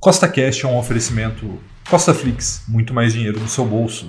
Costa Cash é um oferecimento Costa Flix, muito mais dinheiro no seu bolso.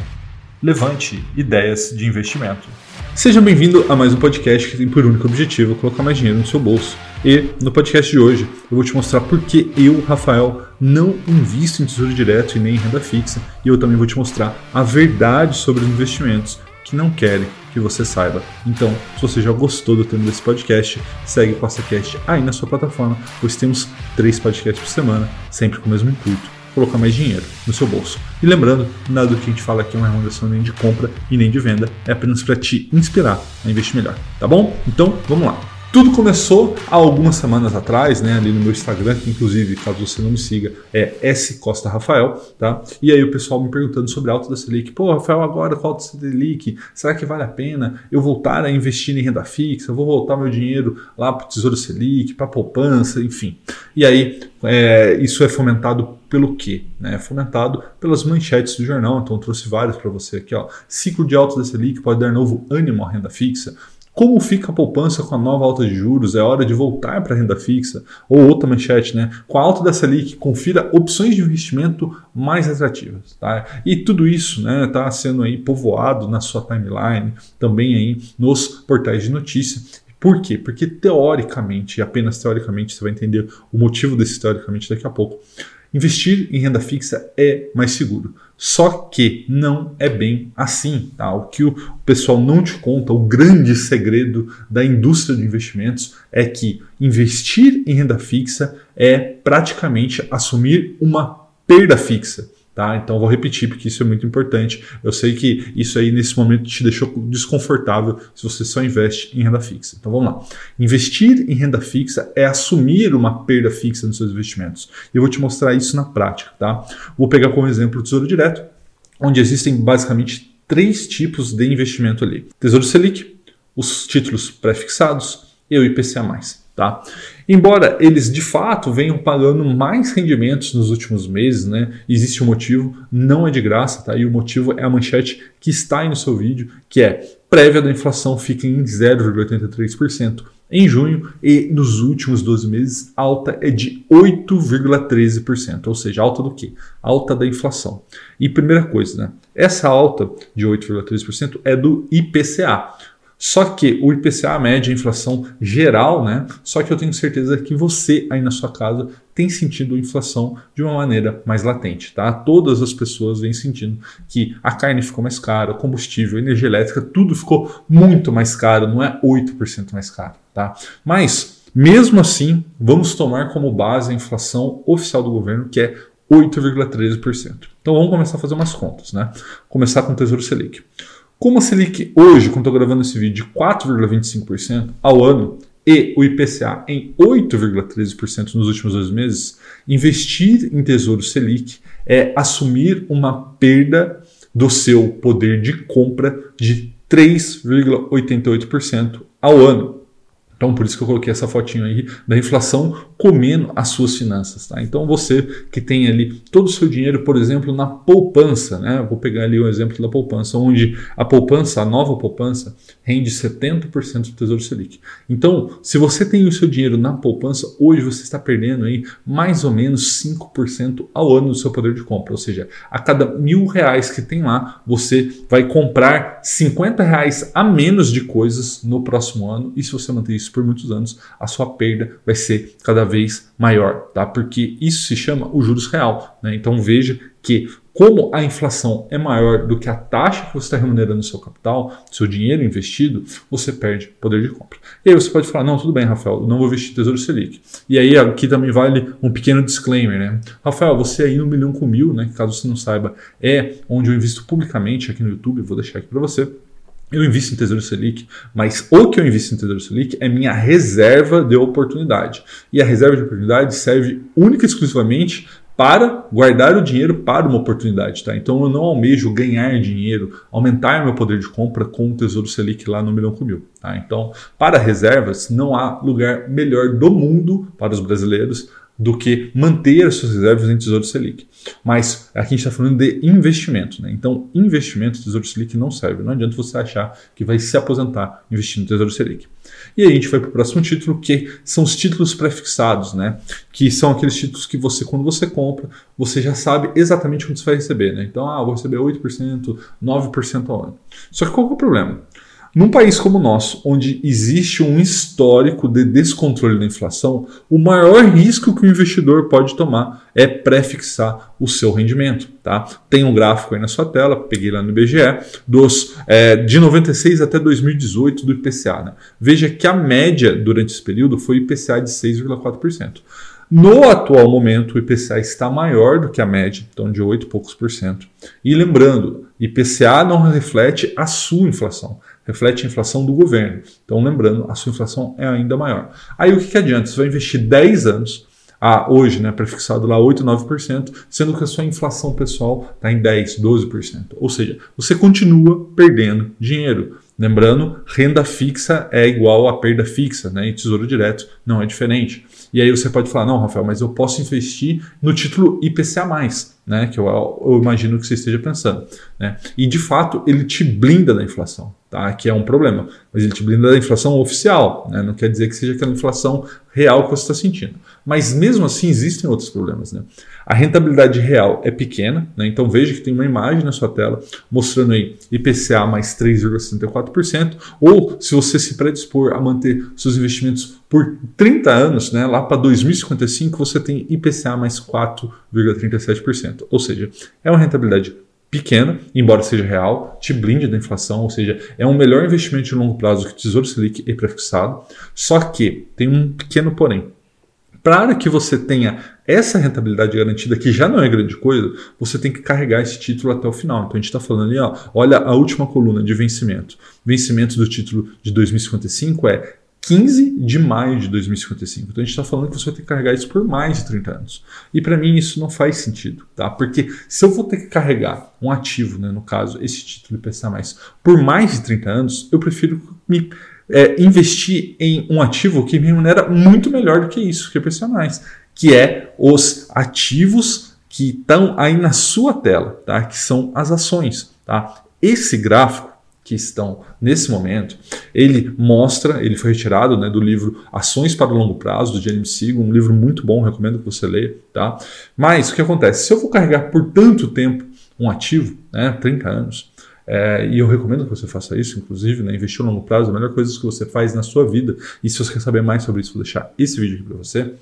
Levante ideias de investimento. Seja bem-vindo a mais um podcast que tem por único objetivo colocar mais dinheiro no seu bolso. E no podcast de hoje eu vou te mostrar por que eu, Rafael, não invisto em tesouro direto e nem em renda fixa. E eu também vou te mostrar a verdade sobre os investimentos que não querem que você saiba. Então, se você já gostou do tema desse podcast, segue o PassaCast aí na sua plataforma, pois temos três podcasts por semana, sempre com o mesmo intuito, colocar mais dinheiro no seu bolso. E lembrando, nada do que a gente fala aqui é uma recomendação nem de compra e nem de venda, é apenas para te inspirar a investir melhor, tá bom? Então, vamos lá. Tudo começou há algumas semanas atrás, né, ali no meu Instagram, que inclusive, caso você não me siga, é S Costa Rafael, tá? E aí o pessoal me perguntando sobre a alta da Selic. Pô, Rafael, agora com a alta da Selic, será que vale a pena eu voltar a investir em renda fixa? Eu vou voltar meu dinheiro lá para o Tesouro Selic, para poupança, enfim. E aí, é, isso é fomentado pelo quê? É fomentado pelas manchetes do jornal, então trouxe vários para você aqui. Ó. Ciclo de alta da Selic pode dar novo ânimo à renda fixa. Como fica a poupança com a nova alta de juros? É hora de voltar para a renda fixa? Ou outra manchete, né? Com a alta da Selic, confira opções de investimento mais atrativas. Tá? E tudo isso está né, tá sendo aí povoado na sua timeline, também aí nos portais de notícia. Por quê? Porque teoricamente, e apenas teoricamente, você vai entender o motivo desse teoricamente daqui a pouco, investir em renda fixa é mais seguro. Só que não é bem assim. Tá? O que o pessoal não te conta, o grande segredo da indústria de investimentos é que investir em renda fixa é praticamente assumir uma perda fixa. Tá? Então vou repetir porque isso é muito importante. Eu sei que isso aí nesse momento te deixou desconfortável se você só investe em renda fixa. Então vamos lá. Investir em renda fixa é assumir uma perda fixa nos seus investimentos. Eu vou te mostrar isso na prática, tá? Vou pegar como exemplo o Tesouro Direto, onde existem basicamente três tipos de investimento ali: Tesouro Selic, os títulos pré-fixados e o IPCA+. Tá? Embora eles de fato venham pagando mais rendimentos nos últimos meses, né? existe um motivo, não é de graça, tá? e o motivo é a manchete que está aí no seu vídeo, que é prévia da inflação fica em 0,83% em junho e nos últimos 12 meses alta é de 8,13%, ou seja, alta do que? Alta da inflação. E primeira coisa, né? Essa alta de 8,13% é do IPCA. Só que o IPCA mede a inflação geral, né? Só que eu tenho certeza que você aí na sua casa tem sentido a inflação de uma maneira mais latente, tá? Todas as pessoas vêm sentindo que a carne ficou mais cara, o combustível, a energia elétrica, tudo ficou muito mais caro, não é 8% mais caro, tá? Mas mesmo assim, vamos tomar como base a inflação oficial do governo, que é 8,13%. Então vamos começar a fazer umas contas, né? Começar com o Tesouro Selic. Como a Selic hoje, quando estou gravando esse vídeo, de 4,25% ao ano e o IPCA em 8,13% nos últimos dois meses, investir em Tesouro Selic é assumir uma perda do seu poder de compra de 3,88% ao ano. Então, por isso que eu coloquei essa fotinho aí da inflação comendo as suas finanças. Tá? Então, você que tem ali todo o seu dinheiro, por exemplo, na poupança, né? vou pegar ali o um exemplo da poupança, onde a poupança, a nova poupança, rende 70% do Tesouro Selic. Então, se você tem o seu dinheiro na poupança, hoje você está perdendo aí mais ou menos 5% ao ano do seu poder de compra. Ou seja, a cada mil reais que tem lá, você vai comprar 50 reais a menos de coisas no próximo ano. E se você manter isso por muitos anos, a sua perda vai ser cada vez maior, tá? Porque isso se chama o juros real, né? Então veja que como a inflação é maior do que a taxa que você está remunerando no seu capital, seu dinheiro investido, você perde poder de compra. E aí você pode falar, não, tudo bem, Rafael, não vou investir Tesouro Selic. E aí aqui também vale um pequeno disclaimer, né? Rafael, você aí no Milhão com Mil, né? Caso você não saiba, é onde eu invisto publicamente aqui no YouTube, vou deixar aqui para você eu invisto em Tesouro Selic, mas o que eu invisto em Tesouro Selic é minha reserva de oportunidade. E a reserva de oportunidade serve única e exclusivamente para guardar o dinheiro para uma oportunidade, tá? Então eu não almejo ganhar dinheiro, aumentar meu poder de compra com o Tesouro Selic lá no Milhão com Mil, tá? Então, para reservas, não há lugar melhor do mundo para os brasileiros do que manter as suas reservas em Tesouro Selic. Mas aqui a gente está falando de investimento. Né? Então, investimento, Tesouro Selic não serve. Não adianta você achar que vai se aposentar investindo no Tesouro Selic. E aí a gente vai para o próximo título, que são os títulos prefixados, né? Que são aqueles títulos que você, quando você compra, você já sabe exatamente quanto você vai receber, né? Então, ah, vou receber 8%, 9% ao ano. Só que qual é o problema? Num país como o nosso, onde existe um histórico de descontrole da inflação, o maior risco que o investidor pode tomar é prefixar o seu rendimento. Tá? Tem um gráfico aí na sua tela, peguei lá no IBGE, dos, é, de 96 até 2018 do IPCA. Né? Veja que a média durante esse período foi IPCA de 6,4%. No atual momento, o IPCA está maior do que a média, então de 8 e poucos por cento. E lembrando, IPCA não reflete a sua inflação reflete a inflação do governo. Então, lembrando, a sua inflação é ainda maior. Aí o que, que adianta? Você vai investir 10 anos, a, hoje, né, prefixado lá 8, 9%, sendo que a sua inflação pessoal está em 10, 12%. Ou seja, você continua perdendo dinheiro. Lembrando, renda fixa é igual a perda fixa, né? E tesouro direto não é diferente. E aí você pode falar, não, Rafael, mas eu posso investir no título IPCA+, né? Que eu, eu imagino que você esteja pensando. Né? E de fato, ele te blinda da inflação tá? que é um problema. Mas ele te blinda da inflação oficial, né? não quer dizer que seja aquela inflação real que você está sentindo. Mas mesmo assim existem outros problemas. Né? A rentabilidade real é pequena, né? então veja que tem uma imagem na sua tela mostrando aí IPCA mais 3,64%, ou se você se predispor a manter seus investimentos por 30 anos, né? lá para 2055 você tem IPCA mais 4,37%. Ou seja, é uma rentabilidade pequena, embora seja real, te blinde da inflação, ou seja, é um melhor investimento de longo prazo que Tesouro Selic e prefixado. Só que tem um pequeno porém. Para que você tenha essa rentabilidade garantida, que já não é grande coisa, você tem que carregar esse título até o final. Então a gente está falando ali, ó, olha a última coluna de vencimento. Vencimento do título de 2055 é 15 de maio de 2055. Então a gente está falando que você vai ter que carregar isso por mais de 30 anos. E para mim isso não faz sentido, tá? Porque se eu vou ter que carregar um ativo, né, no caso esse título IPCA+, por mais de 30 anos, eu prefiro me é, investir em um ativo que me remunera muito melhor do que isso, que é IPCA+, que é os ativos que estão aí na sua tela, tá? Que são as ações, tá? Esse gráfico que estão nesse momento, ele mostra, ele foi retirado né, do livro Ações para o Longo Prazo, do James Siegel, um livro muito bom, recomendo que você leia. Tá? Mas o que acontece? Se eu vou carregar por tanto tempo um ativo, né, 30 anos, é, e eu recomendo que você faça isso, inclusive, né, investir a longo prazo, a melhor coisa que você faz na sua vida, e se você quer saber mais sobre isso, vou deixar esse vídeo aqui para você.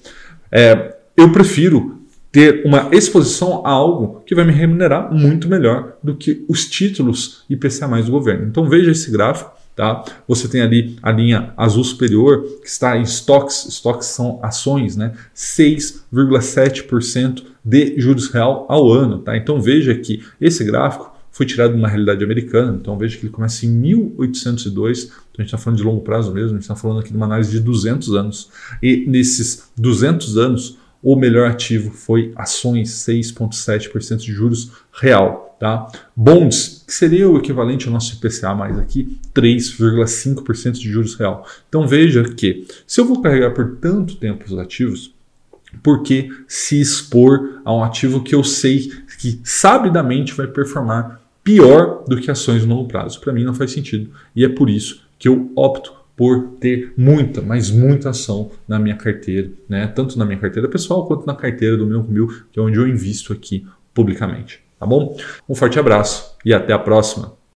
É, eu prefiro ter uma exposição a algo que vai me remunerar muito melhor do que os títulos IPCA mais do governo. Então veja esse gráfico. Tá? Você tem ali a linha azul superior que está em estoques, estoques são ações, né? 6,7% de juros real ao ano. Tá? Então veja que esse gráfico foi tirado de uma realidade americana, então veja que ele começa em 1802, então a gente está falando de longo prazo mesmo, a gente está falando aqui de uma análise de 200 anos. E nesses 200 anos, o melhor ativo foi ações, 6,7% de juros real. Tá? Bonds, que seria o equivalente ao nosso IPCA mais aqui, 3,5% de juros real. Então veja que se eu vou carregar por tanto tempo os ativos, por que se expor a um ativo que eu sei que sabidamente vai performar pior do que ações no longo prazo? Para mim não faz sentido. E é por isso que eu opto por ter muita, mas muita ação na minha carteira, né? tanto na minha carteira pessoal quanto na carteira do com Mil, que é onde eu invisto aqui publicamente. Tá bom? Um forte abraço e até a próxima.